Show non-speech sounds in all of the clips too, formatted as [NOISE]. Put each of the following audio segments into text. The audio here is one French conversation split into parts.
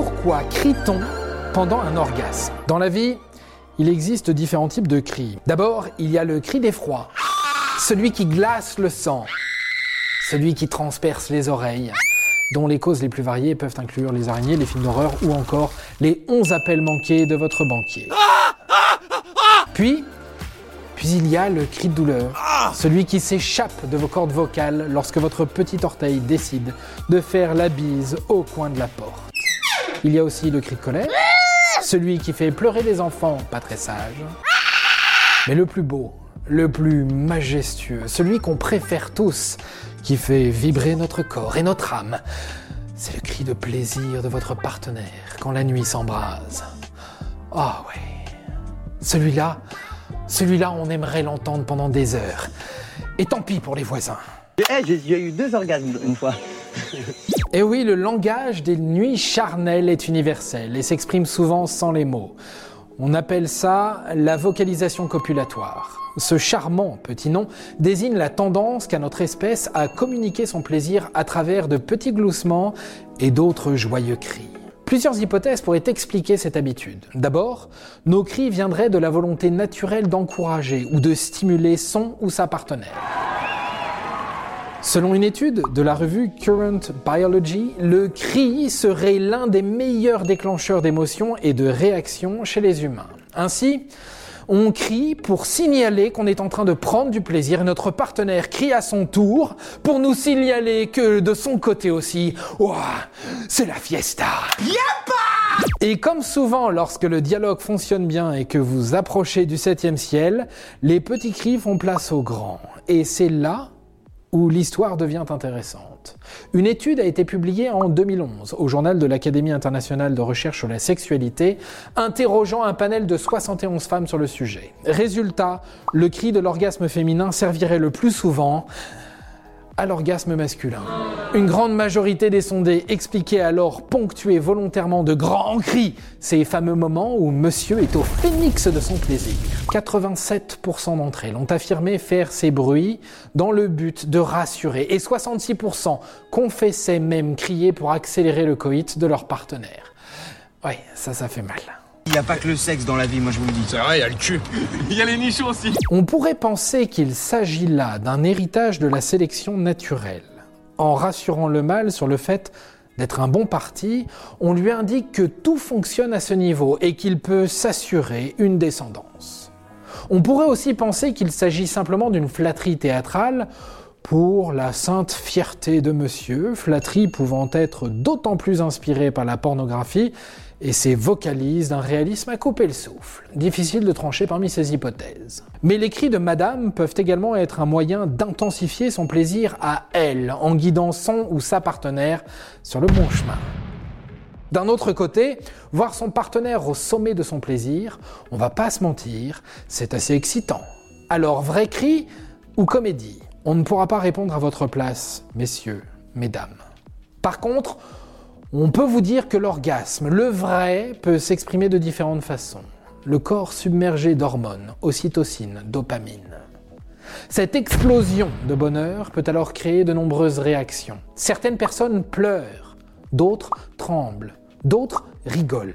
Pourquoi crie-t-on pendant un orgasme? Dans la vie, il existe différents types de cris. D'abord, il y a le cri d'effroi, celui qui glace le sang, celui qui transperce les oreilles, dont les causes les plus variées peuvent inclure les araignées, les films d'horreur ou encore les 11 appels manqués de votre banquier. Puis, puis il y a le cri de douleur, celui qui s'échappe de vos cordes vocales lorsque votre petit orteil décide de faire la bise au coin de la porte. Il y a aussi le cri de colère, celui qui fait pleurer les enfants pas très sages. Mais le plus beau, le plus majestueux, celui qu'on préfère tous, qui fait vibrer notre corps et notre âme, c'est le cri de plaisir de votre partenaire quand la nuit s'embrase. Ah oh, ouais. Celui-là, celui-là, on aimerait l'entendre pendant des heures. Et tant pis pour les voisins. Eh, j'ai eu deux orgasmes une fois. [LAUGHS] Et oui, le langage des nuits charnelles est universel et s'exprime souvent sans les mots. On appelle ça la vocalisation copulatoire. Ce charmant petit nom désigne la tendance qu'a notre espèce à communiquer son plaisir à travers de petits gloussements et d'autres joyeux cris. Plusieurs hypothèses pourraient expliquer cette habitude. D'abord, nos cris viendraient de la volonté naturelle d'encourager ou de stimuler son ou sa partenaire. Selon une étude de la revue Current Biology, le cri serait l'un des meilleurs déclencheurs d'émotions et de réactions chez les humains. Ainsi, on crie pour signaler qu'on est en train de prendre du plaisir et notre partenaire crie à son tour pour nous signaler que de son côté aussi, c'est la fiesta. Et comme souvent lorsque le dialogue fonctionne bien et que vous approchez du septième ciel, les petits cris font place aux grands. Et c'est là où l'histoire devient intéressante. Une étude a été publiée en 2011 au journal de l'Académie internationale de recherche sur la sexualité, interrogeant un panel de 71 femmes sur le sujet. Résultat, le cri de l'orgasme féminin servirait le plus souvent à l'orgasme masculin. Une grande majorité des sondés expliquaient alors ponctuer volontairement de grands cris ces fameux moments où monsieur est au phénix de son plaisir. 87% d'entre elles ont affirmé faire ces bruits dans le but de rassurer et 66% confessaient même crier pour accélérer le coït de leur partenaire. Ouais, ça, ça fait mal. Il n'y a pas que le sexe dans la vie, moi je vous le dis. C'est vrai, il y a le cul. [LAUGHS] Il y a les nichons aussi. On pourrait penser qu'il s'agit là d'un héritage de la sélection naturelle. En rassurant le mâle sur le fait d'être un bon parti, on lui indique que tout fonctionne à ce niveau et qu'il peut s'assurer une descendance. On pourrait aussi penser qu'il s'agit simplement d'une flatterie théâtrale pour la sainte fierté de monsieur, flatterie pouvant être d'autant plus inspirée par la pornographie et ses vocalises d'un réalisme à couper le souffle. Difficile de trancher parmi ces hypothèses. Mais les cris de Madame peuvent également être un moyen d'intensifier son plaisir à elle, en guidant son ou sa partenaire sur le bon chemin. D'un autre côté, voir son partenaire au sommet de son plaisir, on va pas se mentir, c'est assez excitant. Alors, vrai cri ou comédie? On ne pourra pas répondre à votre place, messieurs, mesdames. Par contre, on peut vous dire que l'orgasme, le vrai, peut s'exprimer de différentes façons. Le corps submergé d'hormones, ocytocine, dopamine. Cette explosion de bonheur peut alors créer de nombreuses réactions. Certaines personnes pleurent, d'autres tremblent, d'autres rigolent.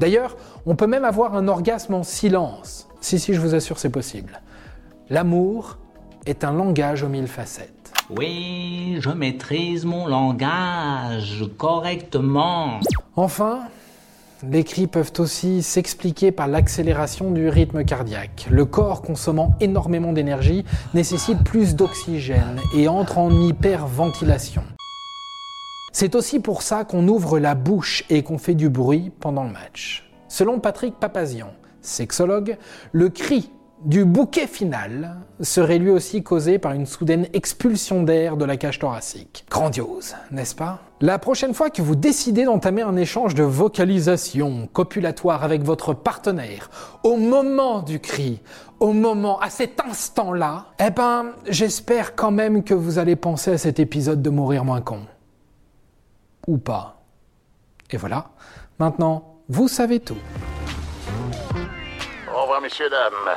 D'ailleurs, on peut même avoir un orgasme en silence. Si, si, je vous assure, c'est possible. L'amour est un langage aux mille facettes. Oui, je maîtrise mon langage correctement. Enfin, les cris peuvent aussi s'expliquer par l'accélération du rythme cardiaque. Le corps consommant énormément d'énergie nécessite plus d'oxygène et entre en hyperventilation. C'est aussi pour ça qu'on ouvre la bouche et qu'on fait du bruit pendant le match. Selon Patrick Papazian, sexologue, le cri du bouquet final serait lui aussi causé par une soudaine expulsion d'air de la cage thoracique. Grandiose, n'est-ce pas? La prochaine fois que vous décidez d'entamer un échange de vocalisation copulatoire avec votre partenaire, au moment du cri, au moment, à cet instant-là, eh ben, j'espère quand même que vous allez penser à cet épisode de Mourir moins con. Ou pas. Et voilà, maintenant, vous savez tout. Au revoir, messieurs, dames.